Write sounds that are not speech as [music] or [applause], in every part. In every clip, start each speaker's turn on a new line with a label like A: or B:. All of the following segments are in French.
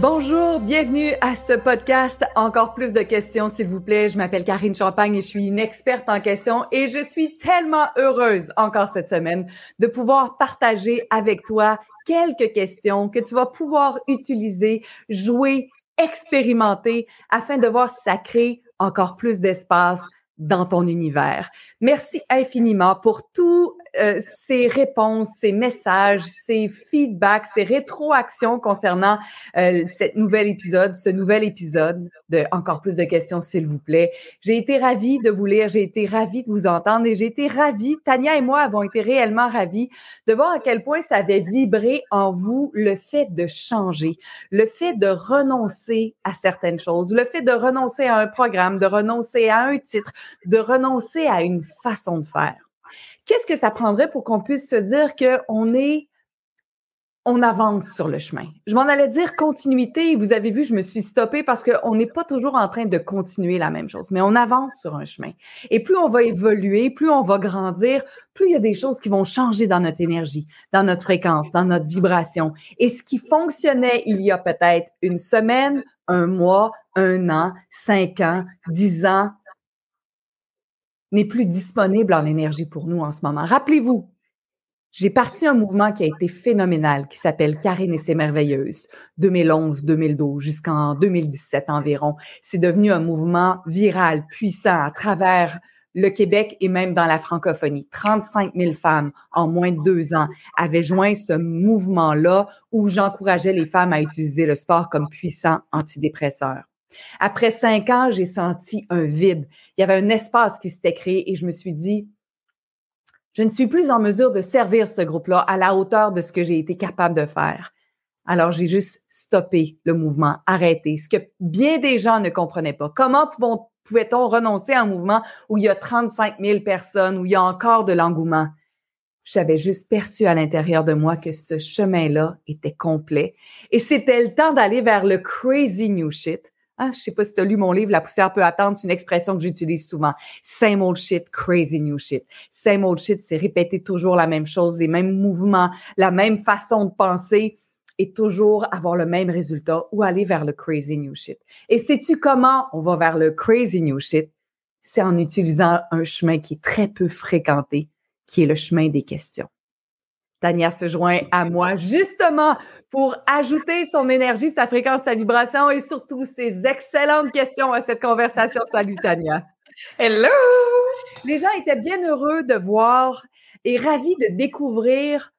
A: Bonjour, bienvenue à ce podcast. Encore plus de questions, s'il vous plaît. Je m'appelle Karine Champagne et je suis une experte en questions et je suis tellement heureuse encore cette semaine de pouvoir partager avec toi quelques questions que tu vas pouvoir utiliser, jouer, expérimenter afin de voir si ça encore plus d'espace dans ton univers. Merci infiniment pour tous euh, ces réponses, ces messages, ces feedbacks, ces rétroactions concernant euh, cette nouvel épisode, ce nouvel épisode de Encore plus de questions, s'il vous plaît. J'ai été ravie de vous lire, j'ai été ravie de vous entendre et j'ai été ravie, Tania et moi avons été réellement ravis de voir à quel point ça avait vibré en vous le fait de changer, le fait de renoncer à certaines choses, le fait de renoncer à un programme, de renoncer à un titre, de renoncer à une façon de faire. Qu'est-ce que ça prendrait pour qu'on puisse se dire qu'on est on avance sur le chemin? Je m'en allais dire continuité. Vous avez vu, je me suis stoppée parce qu'on n'est pas toujours en train de continuer la même chose, mais on avance sur un chemin. Et plus on va évoluer, plus on va grandir, plus il y a des choses qui vont changer dans notre énergie, dans notre fréquence, dans notre vibration. Et ce qui fonctionnait il y a peut-être une semaine, un mois, un an, cinq ans, dix ans, n'est plus disponible en énergie pour nous en ce moment. Rappelez-vous, j'ai parti un mouvement qui a été phénoménal, qui s'appelle Karine et ses merveilleuses, 2011-2012 jusqu'en 2017 environ. C'est devenu un mouvement viral, puissant à travers le Québec et même dans la francophonie. 35 000 femmes en moins de deux ans avaient joint ce mouvement-là où j'encourageais les femmes à utiliser le sport comme puissant antidépresseur. Après cinq ans, j'ai senti un vide. Il y avait un espace qui s'était créé et je me suis dit, je ne suis plus en mesure de servir ce groupe-là à la hauteur de ce que j'ai été capable de faire. Alors, j'ai juste stoppé le mouvement, arrêté, ce que bien des gens ne comprenaient pas. Comment pouvait-on renoncer à un mouvement où il y a 35 000 personnes, où il y a encore de l'engouement? J'avais juste perçu à l'intérieur de moi que ce chemin-là était complet et c'était le temps d'aller vers le crazy new shit, ah, je sais pas si tu as lu mon livre, La poussière peut attendre, c'est une expression que j'utilise souvent. Same old shit, crazy new shit. Same old shit, c'est répéter toujours la même chose, les mêmes mouvements, la même façon de penser et toujours avoir le même résultat ou aller vers le crazy new shit. Et sais-tu comment on va vers le crazy new shit? C'est en utilisant un chemin qui est très peu fréquenté, qui est le chemin des questions. Tania se joint à moi justement pour ajouter son énergie, sa fréquence, sa vibration et surtout ses excellentes questions à cette conversation. Salut Tania.
B: Hello!
A: Les gens étaient bien heureux de voir et ravis de découvrir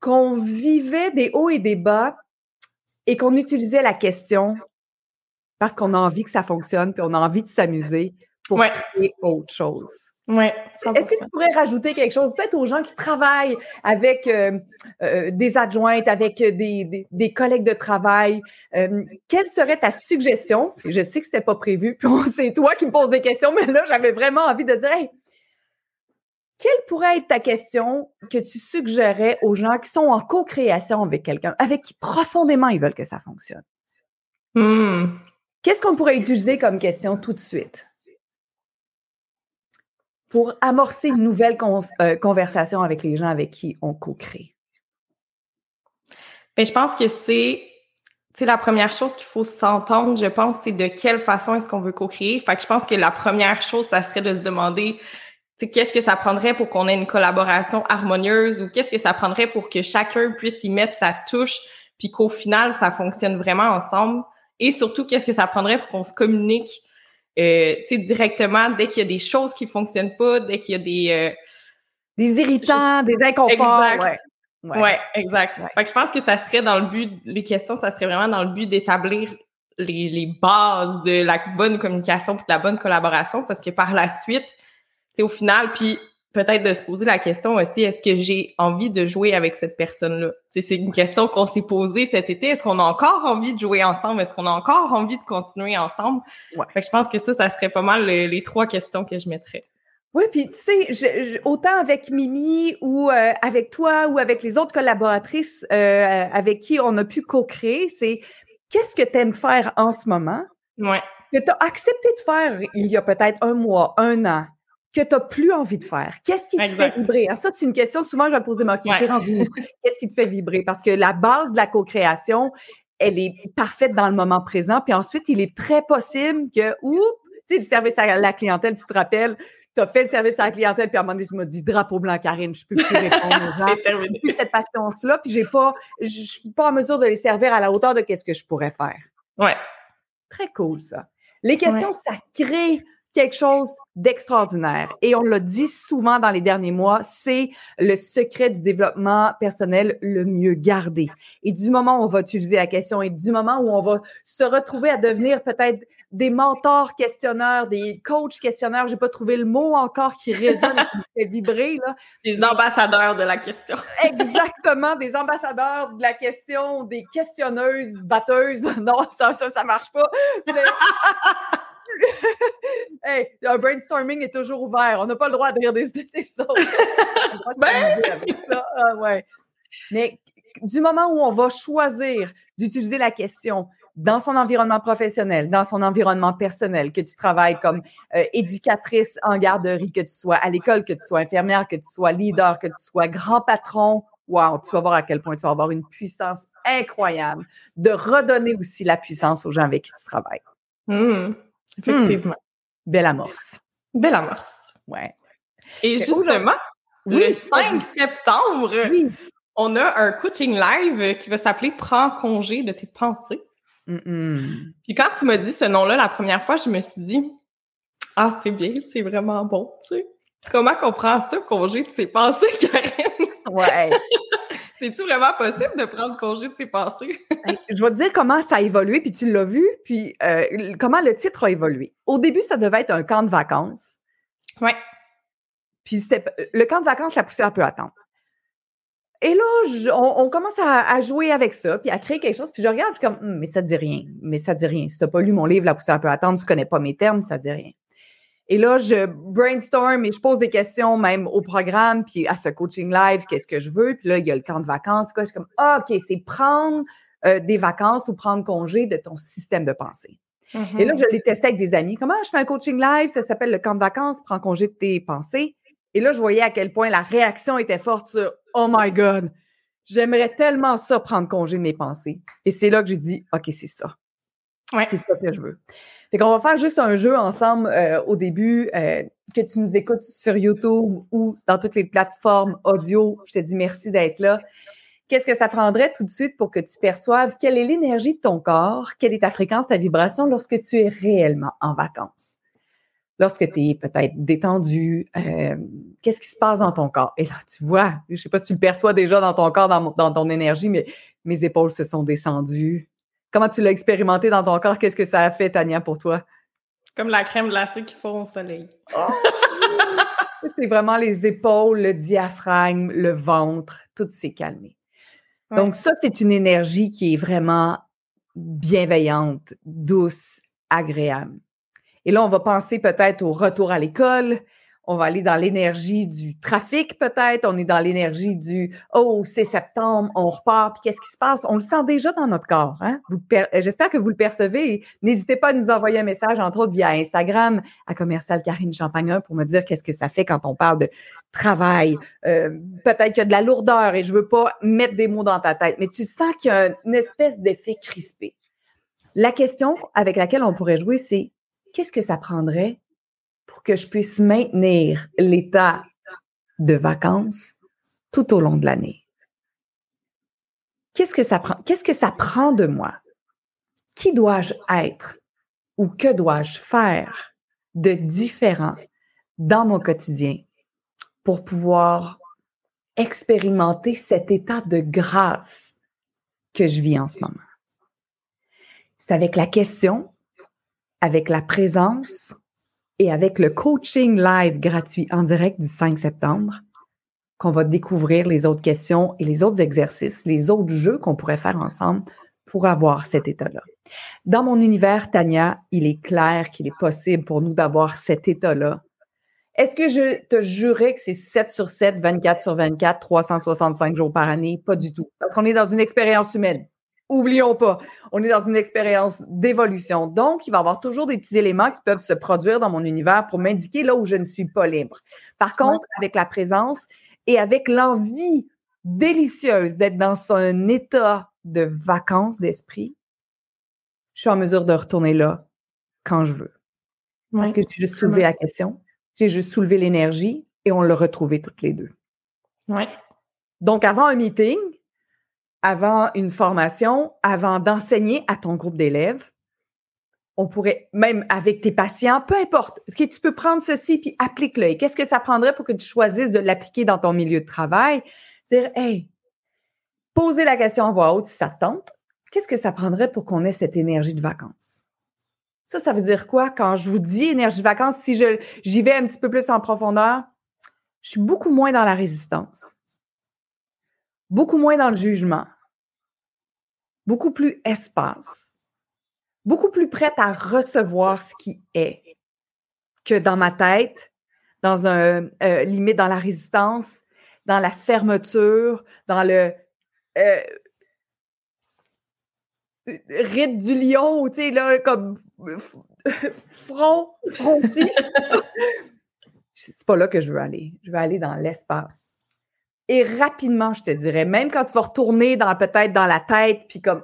A: qu'on vivait des hauts et des bas et qu'on utilisait la question parce qu'on a envie que ça fonctionne puis on a envie de s'amuser pour créer autre chose.
B: Ouais.
A: Est-ce que tu pourrais rajouter quelque chose, peut-être aux gens qui travaillent avec euh, euh, des adjointes, avec des, des, collègues de travail, euh, quelle serait ta suggestion? Je sais que c'était pas prévu, [laughs] puis c'est toi qui me poses des questions, mais là, j'avais vraiment envie de dire, quelle pourrait être ta question que tu suggérais aux gens qui sont en co-création avec quelqu'un, avec qui profondément ils veulent que ça fonctionne?
B: Hmm.
A: Qu'est-ce qu'on pourrait utiliser comme question tout de suite? Pour amorcer une nouvelle euh, conversation avec les gens avec qui on co-crée?
B: Bien, je pense que c'est la première chose qu'il faut s'entendre, je pense, c'est de quelle façon est-ce qu'on veut co-créer. Fait que je pense que la première chose, ça serait de se demander qu'est-ce que ça prendrait pour qu'on ait une collaboration harmonieuse ou qu'est-ce que ça prendrait pour que chacun puisse y mettre sa touche puis qu'au final, ça fonctionne vraiment ensemble. Et surtout, qu'est-ce que ça prendrait pour qu'on se communique euh, tu sais, directement, dès qu'il y a des choses qui fonctionnent pas, dès qu'il y a des... Euh,
A: des irritants, des inconforts.
B: Exact. Ouais. exact. Fait que je pense que ça serait dans le but, les questions, ça serait vraiment dans le but d'établir les, les bases de la bonne communication puis de la bonne collaboration parce que par la suite, tu sais, au final, puis peut-être de se poser la question aussi, est-ce que j'ai envie de jouer avec cette personne-là? C'est une question qu'on s'est posée cet été. Est-ce qu'on a encore envie de jouer ensemble? Est-ce qu'on a encore envie de continuer ensemble? Ouais. je pense que ça, ça serait pas mal les, trois questions que je mettrais.
A: Oui, puis tu sais, autant avec Mimi ou euh, avec toi ou avec les autres collaboratrices euh, avec qui on a pu co-créer, c'est qu'est-ce que tu aimes faire en ce moment?
B: Ouais.
A: Que tu as accepté de faire il y a peut-être un mois, un an, que tu n'as plus envie de faire? Qu'est-ce qui te fait vibrer? ça, c'est une question souvent je vais poser, mais OK, [laughs] Qu'est-ce qui te fait vibrer? Parce que la base de la co-création, elle est parfaite dans le moment présent. Puis ensuite, il est très possible que, ou, tu sais, le service à la clientèle, tu te rappelles, tu as fait le service à la clientèle, puis à un moment donné, tu m'as dit drapeau blanc, Karine, je peux plus [laughs] répondre aux gens.
B: terminé.
A: plus cette patience-là, puis j'ai pas, je suis pas en mesure de les servir à la hauteur de qu'est-ce que je pourrais faire.
B: Ouais.
A: Très cool, ça. Les questions, ça crée quelque chose d'extraordinaire. Et on l'a dit souvent dans les derniers mois, c'est le secret du développement personnel le mieux gardé. Et du moment où on va utiliser la question et du moment où on va se retrouver à devenir peut-être des mentors questionneurs, des coachs questionneurs, j'ai pas trouvé le mot encore qui résonne, qui me fait vibrer, là.
B: Des ambassadeurs de la question. [laughs]
A: Exactement, des ambassadeurs de la question, des questionneuses, batteuses. [laughs] Non, ça, ça, ça marche pas. Mais... [laughs] hey, un brainstorming est toujours ouvert. On n'a pas le droit de rire des, [laughs] des autres. ben... ça. Ah, ouais. Mais du moment où on va choisir d'utiliser la question dans son environnement professionnel, dans son environnement personnel, que tu travailles comme euh, éducatrice en garderie, que tu sois à l'école, que tu sois infirmière, que tu sois leader, que tu sois grand patron, wow, tu vas voir à quel point tu vas avoir une puissance incroyable de redonner aussi la puissance aux gens avec qui tu travailles.
B: Mmh. Effectivement.
A: Belle amorce.
B: Belle amorce.
A: Ouais.
B: Et justement, le 5 septembre, on a un coaching live qui va s'appeler Prends congé de tes pensées. Puis quand tu m'as dit ce nom-là la première fois, je me suis dit Ah, c'est bien, c'est vraiment bon, tu sais. Comment qu'on prend ça, congé de ses pensées, [laughs] Karine?
A: Ouais.
B: C'est-tu vraiment possible de prendre congé de ses pensées? [laughs]
A: je vais te dire comment ça a évolué, puis tu l'as vu, puis euh, comment le titre a évolué. Au début, ça devait être un camp de vacances.
B: Ouais.
A: Puis c'était le camp de vacances, la poussière peut attendre. Et là, on, commence à, jouer avec ça, puis à créer quelque chose. Puis je regarde, je suis comme, hum, mais ça dit rien. Mais ça dit rien. Si tu n'as pas lu mon livre, La poussière peut attendre, tu connais pas mes termes, ça dit rien. Et là, je brainstorm et je pose des questions même au programme, puis à ce coaching live, qu'est-ce que je veux? Puis là, il y a le camp de vacances. Quoi. Je suis comme, ah, OK, c'est prendre euh, des vacances ou prendre congé de ton système de pensée. Et là, mm-hmm. je l'ai testé avec des amis. Comment je fais un coaching live? Ça s'appelle le camp de vacances, prends congé de tes pensées. Et là, je voyais à quel point la réaction était forte sur Oh my God, j'aimerais tellement ça prendre congé de mes pensées. Et c'est là que j'ai dit OK, c'est ça. Ouais. C'est ça que je veux. Fait qu'on va faire juste un jeu ensemble euh, au début, euh, que tu nous écoutes sur YouTube ou dans toutes les plateformes audio. Je te dis merci d'être là. Qu'est-ce que ça prendrait tout de suite pour que tu perçoives quelle est l'énergie de ton corps, quelle est ta fréquence, ta vibration lorsque tu es réellement en vacances? Lorsque tu es peut-être détendu, euh, qu'est-ce qui se passe dans ton corps? Et là, tu vois, je sais pas si tu le perçois déjà dans ton corps, dans, dans ton énergie, mais mes épaules se sont descendues, Comment tu l'as expérimenté dans ton corps? Qu'est-ce que ça a fait, Tania, pour toi?
B: Comme la crème glacée qu'il faut au soleil. Oh! [laughs]
A: c'est vraiment les épaules, le diaphragme, le ventre, tout s'est calmé. Donc, ça, c'est une énergie qui est vraiment bienveillante, douce, agréable. Et là, on va penser peut-être au retour à l'école, on va aller dans l'énergie du trafic peut-être, on est dans l'énergie du oh c'est septembre, on repart, puis qu'est-ce qui se passe? On le sent déjà dans notre corps. Hein? J'espère que vous le percevez. N'hésitez pas à nous envoyer un message entre autres via Instagram à commercial Karine Champagne pour me dire qu'est-ce que ça fait quand on parle de travail. Euh, peut-être qu'il y a de la lourdeur et je veux pas mettre des mots dans ta tête, mais tu sens qu'il y a une espèce d'effet crispé. La question avec laquelle on pourrait jouer, c'est qu'est-ce que ça prendrait pour que je puisse maintenir l'état de vacances tout au long de l'année. Qu'est-ce que ça prend? Qu'est-ce que ça prend de moi? Qui dois-je être ou que dois-je faire de différent dans mon quotidien pour pouvoir expérimenter cet état de grâce que je vis en ce moment? C'est avec la question, avec la présence, et avec le coaching live gratuit en direct du 5 septembre, qu'on va découvrir les autres questions et les autres exercices, les autres jeux qu'on pourrait faire ensemble pour avoir cet état-là. Dans mon univers, Tania, il est clair qu'il est possible pour nous d'avoir cet état-là. Est-ce que je te jurais que c'est 7 sur 7, 24 sur 24, 365 jours par année? Pas du tout. Parce qu'on est dans une expérience humaine. Oublions pas, on est dans une expérience d'évolution. Donc, il va y avoir toujours des petits éléments qui peuvent se produire dans mon univers pour m'indiquer là où je ne suis pas libre. Par contre, avec la présence et avec l'envie délicieuse d'être dans un état de vacances d'esprit, je suis en mesure de retourner là quand je veux. Parce que j'ai juste soulevé la question, j'ai juste soulevé l'énergie et on l'a retrouvé toutes les deux.
B: Ouais.
A: Donc, avant un meeting, avant une formation, avant d'enseigner à ton groupe d'élèves, on pourrait, même avec tes patients, peu importe, que tu peux prendre ceci puis applique-le. Et qu'est-ce que ça prendrait pour que tu choisisses de l'appliquer dans ton milieu de travail? Dire, hey, poser la question en voix haute si ça te tente. Qu'est-ce que ça prendrait pour qu'on ait cette énergie de vacances? Ça, ça veut dire quoi? Quand je vous dis énergie de vacances, si j'y vais un petit peu plus en profondeur, je suis beaucoup moins dans la résistance, beaucoup moins dans le jugement, beaucoup plus espace beaucoup plus prête à recevoir ce qui est que dans ma tête, dans un euh, limite dans la résistance, dans la fermeture, dans le euh, rite du lion, tu sais, là, comme front, frontis. [laughs] C'est pas là que je veux aller. Je veux aller dans l'espace. Et rapidement, je te dirais, même quand tu vas retourner dans peut-être dans la tête, puis comme,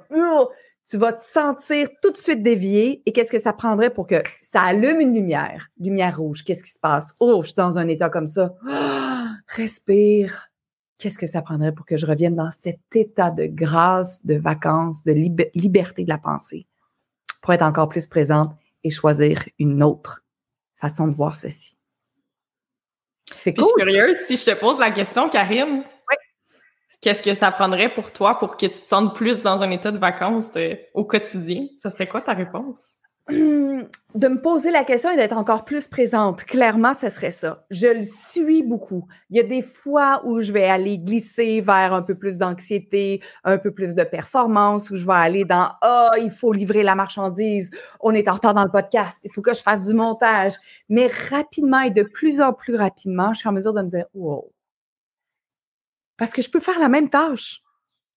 A: tu vas te sentir tout de suite dévié. Et qu'est-ce que ça prendrait pour que ça allume une lumière, lumière rouge? Qu'est-ce qui se passe? Oh, je suis dans un état comme ça. [gasps] respire. Qu'est-ce que ça prendrait pour que je revienne dans cet état de grâce, de vacances, de liberté de la pensée, pour être encore plus présente et choisir une autre façon de voir ceci.
B: C'est cool. Je suis curieuse si je te pose la question, Karine qu'est-ce que ça prendrait pour toi pour que tu te sentes plus dans un état de vacances euh, au quotidien? Ça serait quoi ta réponse? [clears throat]
A: De me poser la question et d'être encore plus présente. Clairement, ce serait ça. Je le suis beaucoup. Il y a des fois où je vais aller glisser vers un peu plus d'anxiété, un peu plus de performance, où je vais aller dans Ah, oh, il faut livrer la marchandise, on est en retard dans le podcast, il faut que je fasse du montage. Mais rapidement et de plus en plus rapidement, je suis en mesure de me dire Wow, parce que je peux faire la même tâche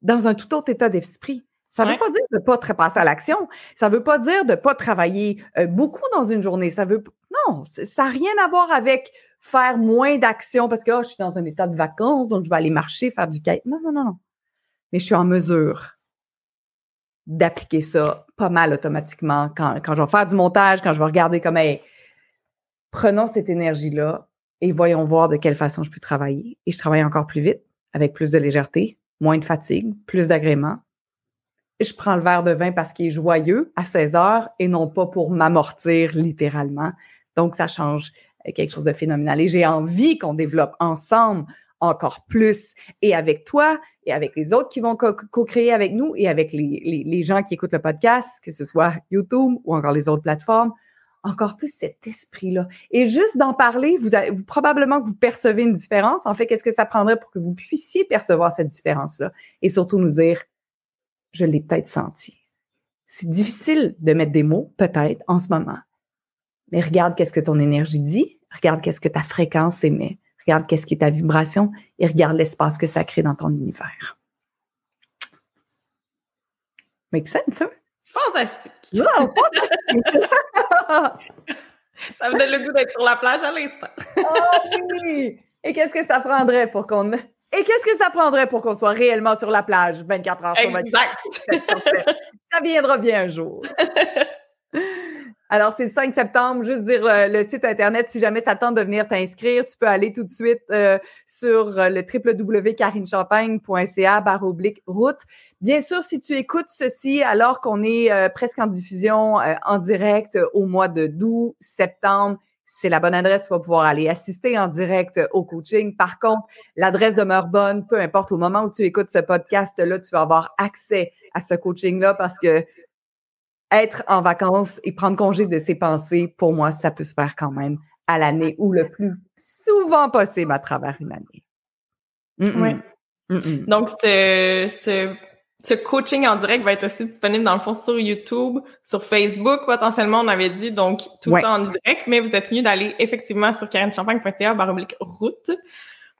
A: dans un tout autre état d'esprit. Ça ne veut pas dire de ne pas passer à l'action. Ça ne veut pas dire de ne pas travailler euh, beaucoup dans une journée. Ça veut non, ça n'a rien à voir avec faire moins d'action parce que oh, je suis dans un état de vacances, donc je vais aller marcher, faire du kite. Non, non, non, non. Mais je suis en mesure d'appliquer ça pas mal automatiquement quand, quand je vais faire du montage, quand je vais regarder comme hey, prenons cette énergie-là et voyons voir de quelle façon je peux travailler. Et je travaille encore plus vite avec plus de légèreté, moins de fatigue, plus d'agrément. Je prends le verre de vin parce qu'il est joyeux à 16 heures et non pas pour m'amortir littéralement. Donc, ça change euh, quelque chose de phénoménal. Et j'ai envie qu'on développe ensemble encore plus et avec toi et avec les autres qui vont co-créer avec nous et avec les, gens qui écoutent le podcast, que ce soit YouTube ou encore les autres plateformes, encore plus cet esprit-là. Et juste d'en parler, vous, avez, vous probablement que vous percevez une différence. En fait, qu'est-ce que ça prendrait pour que vous puissiez percevoir cette différence-là? Et surtout nous dire, je l'ai peut-être senti. C'est difficile de mettre des mots, peut-être, en ce moment. Mais regarde qu'est-ce que ton énergie dit, regarde qu'est-ce que ta fréquence émet, regarde qu'est-ce qui est ta vibration et regarde l'espace que ça crée dans ton univers. Make sense, hein?
B: Fantastique! [laughs] ça me donne le goût d'être sur la plage à l'instant.
A: oh oui! Et qu'est-ce que ça prendrait pour qu'on... Et qu'est-ce que ça prendrait pour qu'on soit réellement sur la plage 24 heures sur 24? Exact! [laughs] ça viendra bien un jour. Alors, c'est le 5 septembre. Juste dire euh, le site Internet, si jamais ça tente de venir t'inscrire, tu peux aller tout de suite euh, sur euh, le www.carinechampagne.ca barre oblique route. Bien sûr, si tu écoutes ceci alors qu'on est presque en diffusion en direct au mois de août, septembre, c'est la bonne adresse, tu vas pouvoir aller assister en direct au coaching. Par contre, l'adresse demeure bonne, peu importe au moment où tu écoutes ce podcast-là, tu vas avoir accès à ce coaching-là parce que être en vacances et prendre congé de ses pensées, pour moi, ça peut se faire quand même à l'année ou le plus souvent possible à travers une année.
B: Oui. Donc, ce, ce, coaching en direct va être aussi disponible dans le fond sur YouTube, sur Facebook, potentiellement, on avait dit, donc tout ça en direct, mais vous êtes mieux d'aller effectivement sur karinechampagne.ca baroblique route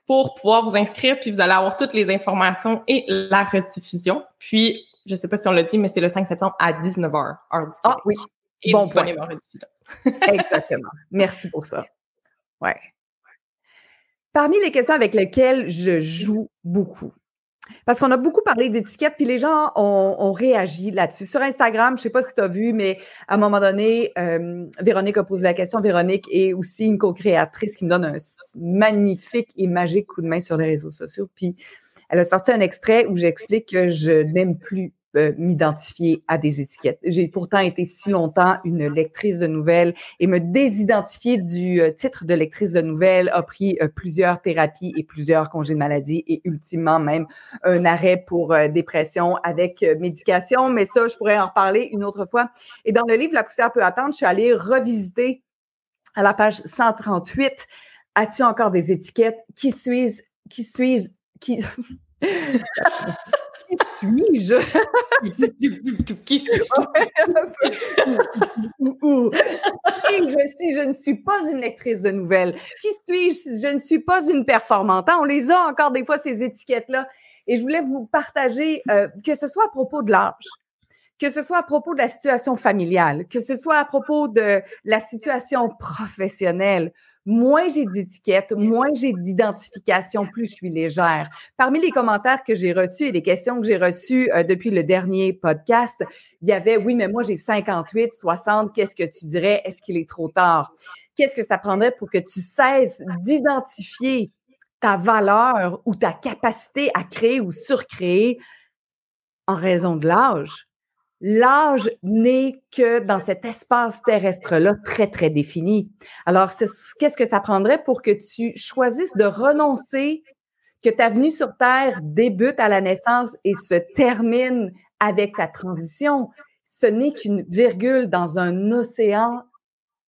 B: pour pouvoir vous inscrire, puis vous allez avoir toutes les informations et la rediffusion. Puis, je sais pas si on l'a dit, mais c'est le 5 septembre à 19h, heure du
A: Ah oui,
B: bon point. [laughs]
A: Exactement. Merci pour ça. Ouais. Parmi les questions avec lesquelles je joue beaucoup, Parce qu'on a beaucoup parlé d'étiquettes, puis les gens ont, réagi là-dessus. Sur Instagram, je sais pas si tu as vu, mais à un moment donné, euh, Véronique a posé la question. Véronique est aussi une co-créatrice qui me donne un magnifique et magique coup de main sur les réseaux sociaux. Puis elle a sorti un extrait où j'explique que je n'aime plus euh, m'identifier à des étiquettes. J'ai pourtant été si longtemps une lectrice de nouvelles et me désidentifier du euh, titre de lectrice de nouvelles a pris euh, plusieurs thérapies et plusieurs congés de maladie et ultimement même un arrêt pour dépression avec médication. Mais ça, je pourrais en reparler une autre fois. Et dans le livre La poussière peut attendre, je suis allée revisiter à la page 138. As-tu encore des étiquettes? Qui suis-je? Qui suis-je? Qui... [laughs] qui suis-je? [laughs]
B: qui suis-je?
A: Si je ne suis pas une lectrice de nouvelles, qui suis-je? Je ne suis pas une performante? Hein, on les a encore des fois, ces étiquettes-là. Et je voulais vous partager, euh, que ce soit à propos de l'âge, que ce soit à propos de la situation familiale, que ce soit à propos de la situation professionnelle, moins j'ai d'étiquettes, moins j'ai d'identification, plus je suis légère. Parmi les commentaires que j'ai reçus et les questions que j'ai reçues euh, depuis le dernier podcast, il y avait oui, mais moi j'ai 58, 60, qu'est-ce que tu dirais? Est-ce qu'il est trop tard? Qu'est-ce que ça prendrait pour que tu cesses d'identifier ta valeur ou ta capacité à créer ou surcréer en raison de l'âge? L'âge n'est que dans cet espace terrestre-là très, très défini. Alors, qu'est-ce que ça prendrait pour que tu choisisses de renoncer, que ta venue sur Terre débute à la naissance et se termine avec ta transition? Ce n'est qu'une virgule dans un océan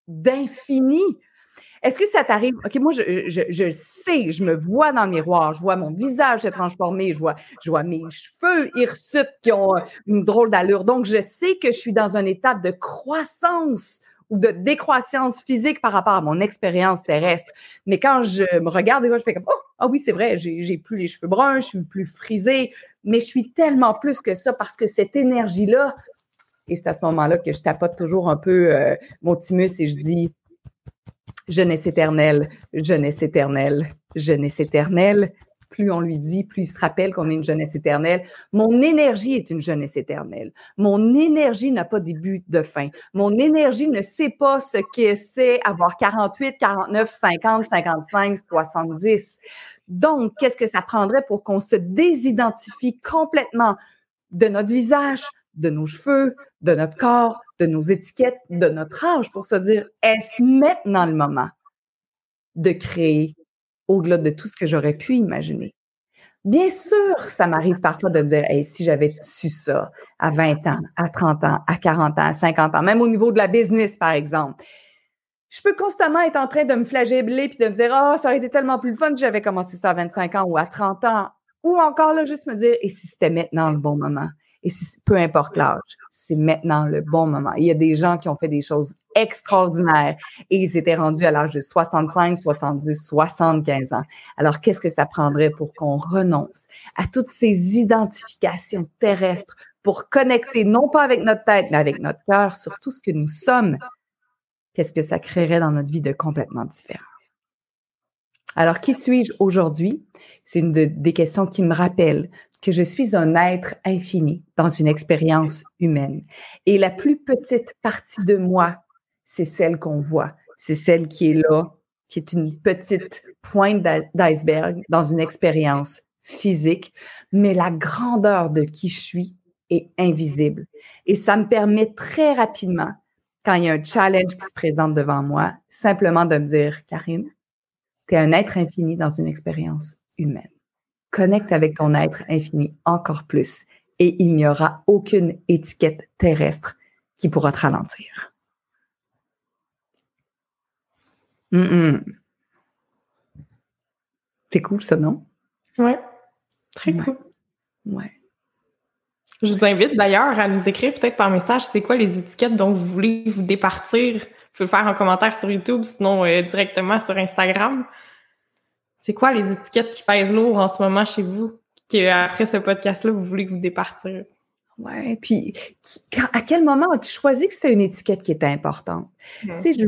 A: d'infini. Est-ce que ça t'arrive? OK, moi, je, je, je, sais, je me vois dans le miroir, je vois mon visage se transformer, je vois, je vois mes cheveux hirsutes qui ont une drôle d'allure. Donc, je sais que je suis dans un état de croissance ou de décroissance physique par rapport à mon expérience terrestre. Mais quand je me regarde, je fais comme, oh, ah oui, c'est vrai, j'ai plus les cheveux bruns, je suis plus frisée, mais je suis tellement plus que ça parce que cette énergie-là, et c'est à ce moment-là que je tapote toujours un peu euh, mon thymus et je dis, jeunesse éternelle, jeunesse éternelle, jeunesse éternelle. Plus on lui dit, plus il se rappelle qu'on est une jeunesse éternelle. Mon énergie est une jeunesse éternelle. Mon énergie n'a pas début de fin. Mon énergie ne sait pas ce que c'est avoir 48, 49, 50, 55, 70. Donc, qu'est-ce que ça prendrait pour qu'on se désidentifie complètement de notre visage, de nos cheveux, de notre corps, de nos étiquettes, de notre âge pour se dire, est-ce maintenant le moment de créer au-delà de tout ce que j'aurais pu imaginer? Bien sûr, ça m'arrive parfois de me dire, hey, si j'avais su ça à 20 ans, à 30 ans, à 40 ans, à 50 ans, même au niveau de la business, par exemple. Je peux constamment être en train de me flageller puis de me dire, oh, ça aurait été tellement plus fun que j'avais commencé ça à 25 ans ou à 30 ans. Ou encore là, juste me dire, et si c'était maintenant le bon moment? Et peu importe l'âge, c'est maintenant le bon moment. Il y a des gens qui ont fait des choses extraordinaires et ils étaient rendus à l'âge de 65, 70, 75 ans. Alors, qu'est-ce que ça prendrait pour qu'on renonce à toutes ces identifications terrestres pour connecter non pas avec notre tête, mais avec notre cœur sur tout ce que nous sommes? Qu'est-ce que ça créerait dans notre vie de complètement différent? Alors, qui suis-je aujourd'hui? C'est une des questions qui me rappelle que je suis un être infini dans une expérience humaine. Et la plus petite partie de moi, c'est celle qu'on voit. C'est celle qui est là, qui est une petite pointe d'iceberg dans une expérience physique, mais la grandeur de qui je suis est invisible. Et ça me permet très rapidement, quand il y a un challenge qui se présente devant moi, simplement de me dire, Karine, tu es un être infini dans une expérience humaine. Connecte avec ton être infini encore plus et il n'y aura aucune étiquette terrestre qui pourra te ralentir. C'est cool ça, non?
B: Ouais, très cool.
A: Ouais.
B: Je vous invite d'ailleurs à nous écrire peut-être par message c'est quoi les étiquettes dont vous voulez vous départir? Vous pouvez le faire en commentaire sur YouTube, sinon euh, directement sur Instagram. C'est quoi les étiquettes qui pèsent lourd en ce moment chez vous, qu'après ce podcast-là, vous voulez vous départir?
A: Ouais, puis à quel moment as-tu choisi que c'était une étiquette qui était importante? Tu sais, je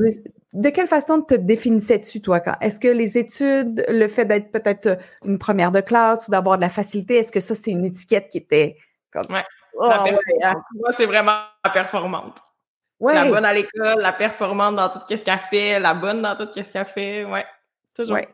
A: de quelle façon te définissais-tu, toi? Est-ce que les études, le fait d'être peut-être une première de classe ou d'avoir de la facilité, est-ce que ça, c'est une étiquette qui était comme.
B: Ouais. Oh, hein. Moi, c'est vraiment la performante. Ouais. La bonne à l'école, la performante dans tout ce qu'elle fait, la bonne dans tout ce qu'elle fait. Ouais.
A: Ouais.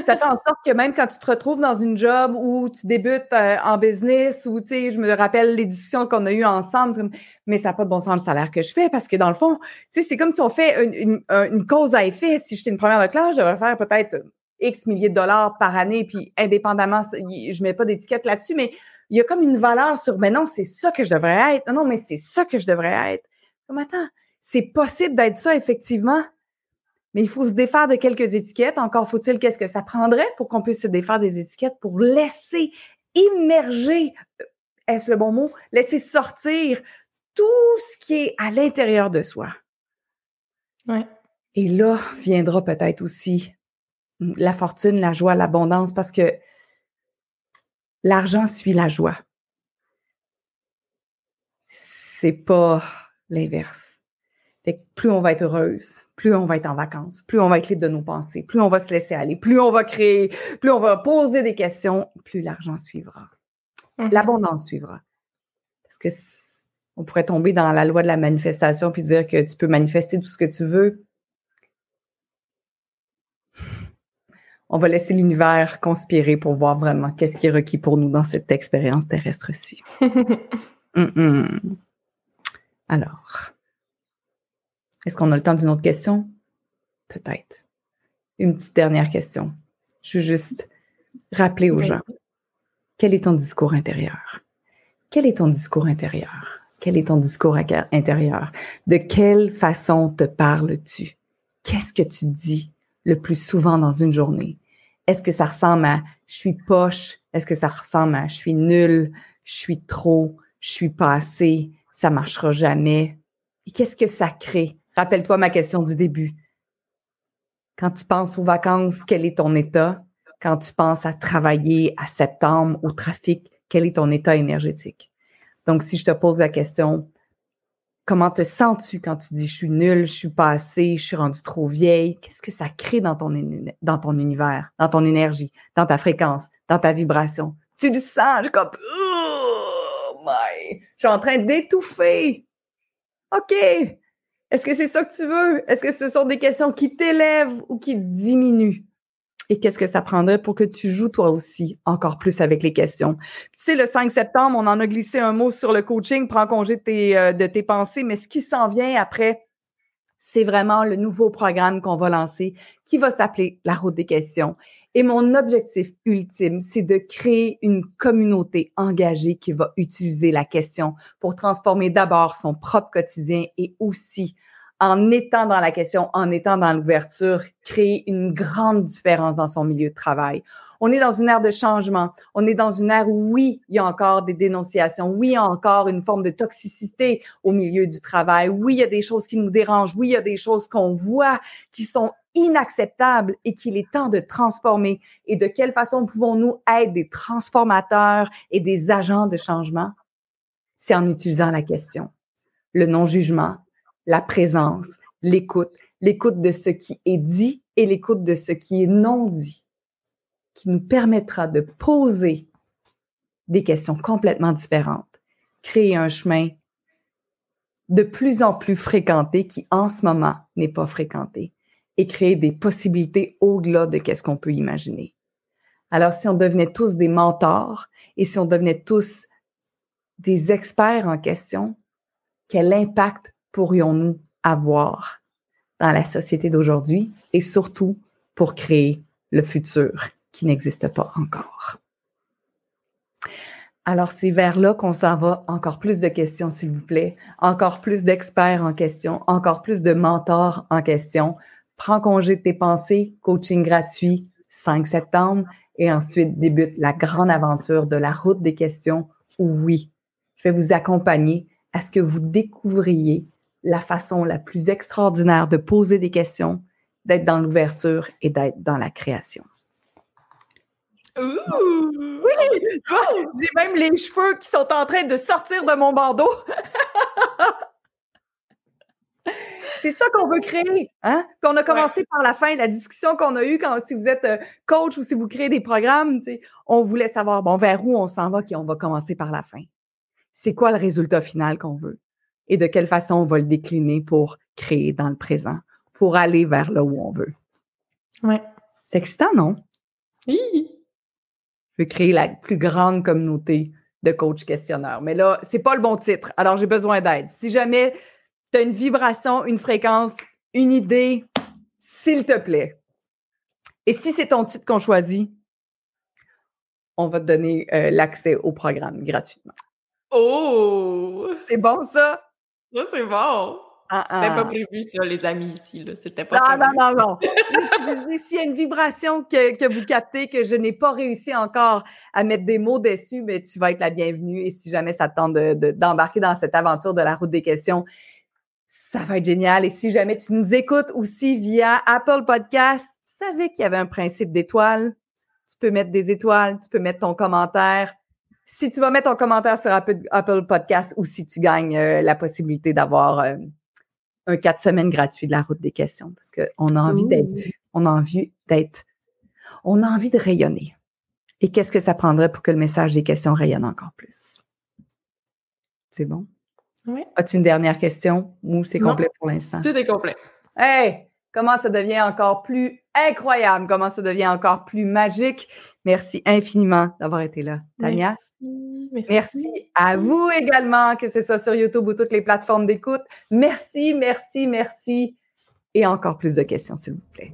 A: ça fait en sorte que même quand tu te retrouves dans une job où tu débutes euh, en business ou, tu sais, je me rappelle les discussions qu'on a eues ensemble, mais ça n'a pas de bon sens le salaire que je fais parce que dans le fond, tu sais, c'est comme si on fait une, une, cause à effet. Si j'étais une première de classe, je devrais faire peut-être X milliers de dollars par année, puis indépendamment, je mets pas d'étiquette là-dessus, mais il y a comme une valeur sur, mais non, c'est ça que je devrais être. Non, non, mais c'est ça que je devrais être. Comme, attends, c'est possible d'être ça, effectivement mais il faut se défaire de quelques étiquettes. Encore faut-il qu'est-ce que ça prendrait pour qu'on puisse se défaire des étiquettes pour laisser immerger, euh, est-ce le bon mot, laisser sortir tout ce qui est à l'intérieur de soi.
B: Ouais.
A: Et là viendra peut-être aussi la fortune, la joie, l'abondance, parce que l'argent suit la joie. C'est pas l'inverse plus on va être heureuse, plus on va être en vacances, plus on va être libre de nos pensées, plus on va se laisser aller, plus on va créer, plus on va poser des questions, plus l'argent suivra. Mm-hmm. L'abondance suivra. Parce que on pourrait tomber dans la loi de la manifestation puis dire que tu peux manifester tout ce que tu veux. On va laisser l'univers conspirer pour voir vraiment qu'est-ce qui est requis pour nous dans cette expérience terrestre-ci. [laughs] Alors, est-ce qu'on a le temps d'une autre question? Peut-être. Une petite dernière question. Je veux juste rappeler aux gens, quel est ton discours intérieur? Quel est ton discours intérieur? Quel est ton discours intérieur? De quelle façon te parles-tu? Qu'est-ce que tu dis? Le plus souvent dans une journée? Est-ce que ça ressemble à je suis poche? Est-ce que ça ressemble à je suis nul? Je suis trop? Je suis pas assez? Ça marchera jamais? Et qu'est-ce que ça crée? Rappelle-toi ma question du début. Quand tu penses aux vacances, quel est ton état? Quand tu penses à travailler à septembre, au trafic, quel est ton état énergétique? Donc, si je te pose la question, comment te sens-tu quand tu dis je suis nulle, je suis pas assez, je suis rendue trop vieille? Qu'est-ce que ça crée dans ton, dans ton univers, dans ton énergie, dans ta fréquence, dans ta vibration? Tu le sens, je comme, oh my, je suis en train d'étouffer. OK, est-ce que c'est ça que tu veux? Est-ce que ce sont des questions qui t'élèvent ou qui diminuent? Et qu'est-ce que ça prendrait pour que tu joues toi aussi encore plus avec les questions? Tu sais, le 5 septembre, on en a glissé un mot sur le coaching, prends congé de tes, euh, de tes pensées, mais ce qui s'en vient après, c'est vraiment le nouveau programme qu'on va lancer qui va s'appeler La route des questions. Et mon objectif ultime, c'est de créer une communauté engagée qui va utiliser la question pour transformer d'abord son propre quotidien et aussi en étant dans la question, en étant dans l'ouverture, créer une grande différence dans son milieu de travail. On est dans une ère de changement. On est dans une ère où, oui, il y a encore des dénonciations. Oui, il y a encore une forme de toxicité au milieu du travail. Oui, il y a des choses qui nous dérangent. Oui, il y a des choses qu'on voit qui sont inacceptables et qu'il est temps de transformer. Et de quelle façon pouvons-nous être des transformateurs et des agents de changement? C'est en utilisant la question, le non-jugement, la présence, l'écoute, l'écoute de ce qui est dit et l'écoute de ce qui est non dit, qui nous permettra de poser des questions complètement différentes, créer un chemin de plus en plus fréquenté qui en ce moment n'est pas fréquenté et créer des possibilités au-delà de qu'est-ce qu'on peut imaginer. Alors si on devenait tous des mentors et si on devenait tous des experts en question, quel impact pourrions-nous avoir dans la société d'aujourd'hui et surtout pour créer le futur qui n'existe pas encore? Alors, c'est vers là qu'on s'en va. Encore plus de questions, s'il vous plaît. Encore plus d'experts en question. Encore plus de mentors en question. Prends congé de tes pensées. Coaching gratuit, 5 septembre. Et ensuite débute la grande aventure de la route des questions oui, je vais vous accompagner à ce que vous découvriez la façon la plus extraordinaire de poser des questions, d'être dans l'ouverture et d'être dans la création.
B: Ouh!
A: Oui! J'ai même les cheveux qui sont en train de sortir de mon bandeau. [laughs] C'est ça qu'on veut créer. Hein? Qu'on a commencé par la fin, la discussion qu'on a eue quand si vous êtes euh, coach ou si vous créez des programmes, on voulait savoir bon vers où on s'en va, qu'on va commencer par la fin. C'est quoi le résultat final qu'on veut? Et de quelle façon on va le décliner pour créer dans le présent, pour aller vers là où on veut.
B: Ouais.
A: C'est excitant, non?
B: Oui.
A: Je veux créer la plus grande communauté de coach questionneurs. Mais là, c'est pas le bon titre. Alors, j'ai besoin d'aide. Si jamais tu as une vibration, une fréquence, une idée, s'il te plaît. Et si c'est ton titre qu'on choisit, on va te donner euh, l'accès au programme gratuitement.
B: Oh!
A: C'est bon, ça?
B: Ça, c'est bon. Ah, C'était pas ah. prévu, ça, les amis ici. C'était pas non,
A: prévu. Non, non, non. S'il y a une vibration que, que, vous captez, que je n'ai pas réussi encore à mettre des mots dessus, mais tu vas être la bienvenue. Et si jamais ça te tente d'embarquer de, dans cette aventure de la route des questions, ça va être génial. Et si jamais tu nous écoutes aussi via Apple Podcast, tu savais qu'il y avait un principe d'étoiles. Tu peux mettre des étoiles, tu peux mettre ton commentaire. Si tu vas mettre ton commentaire sur Apple, Podcast ou si tu gagnes euh, la possibilité d'avoir euh, un quatre semaines gratuit de la route des questions parce qu'on a envie d'être vu, on a envie d'être, on a envie de rayonner. Et qu'est-ce que ça prendrait pour que le message des questions rayonne encore plus? C'est bon?
B: Oui.
A: As-tu une dernière question ou c'est complet pour l'instant?
B: Tout est complet.
A: Hey! Comment ça devient encore plus incroyable, comment ça devient encore plus magique? Merci infiniment d'avoir été là, Tania.
B: Merci,
A: merci. à vous également, que ce soit sur YouTube ou toutes les plateformes d'écoute. Merci, merci, merci. Et encore plus de questions, s'il vous plaît.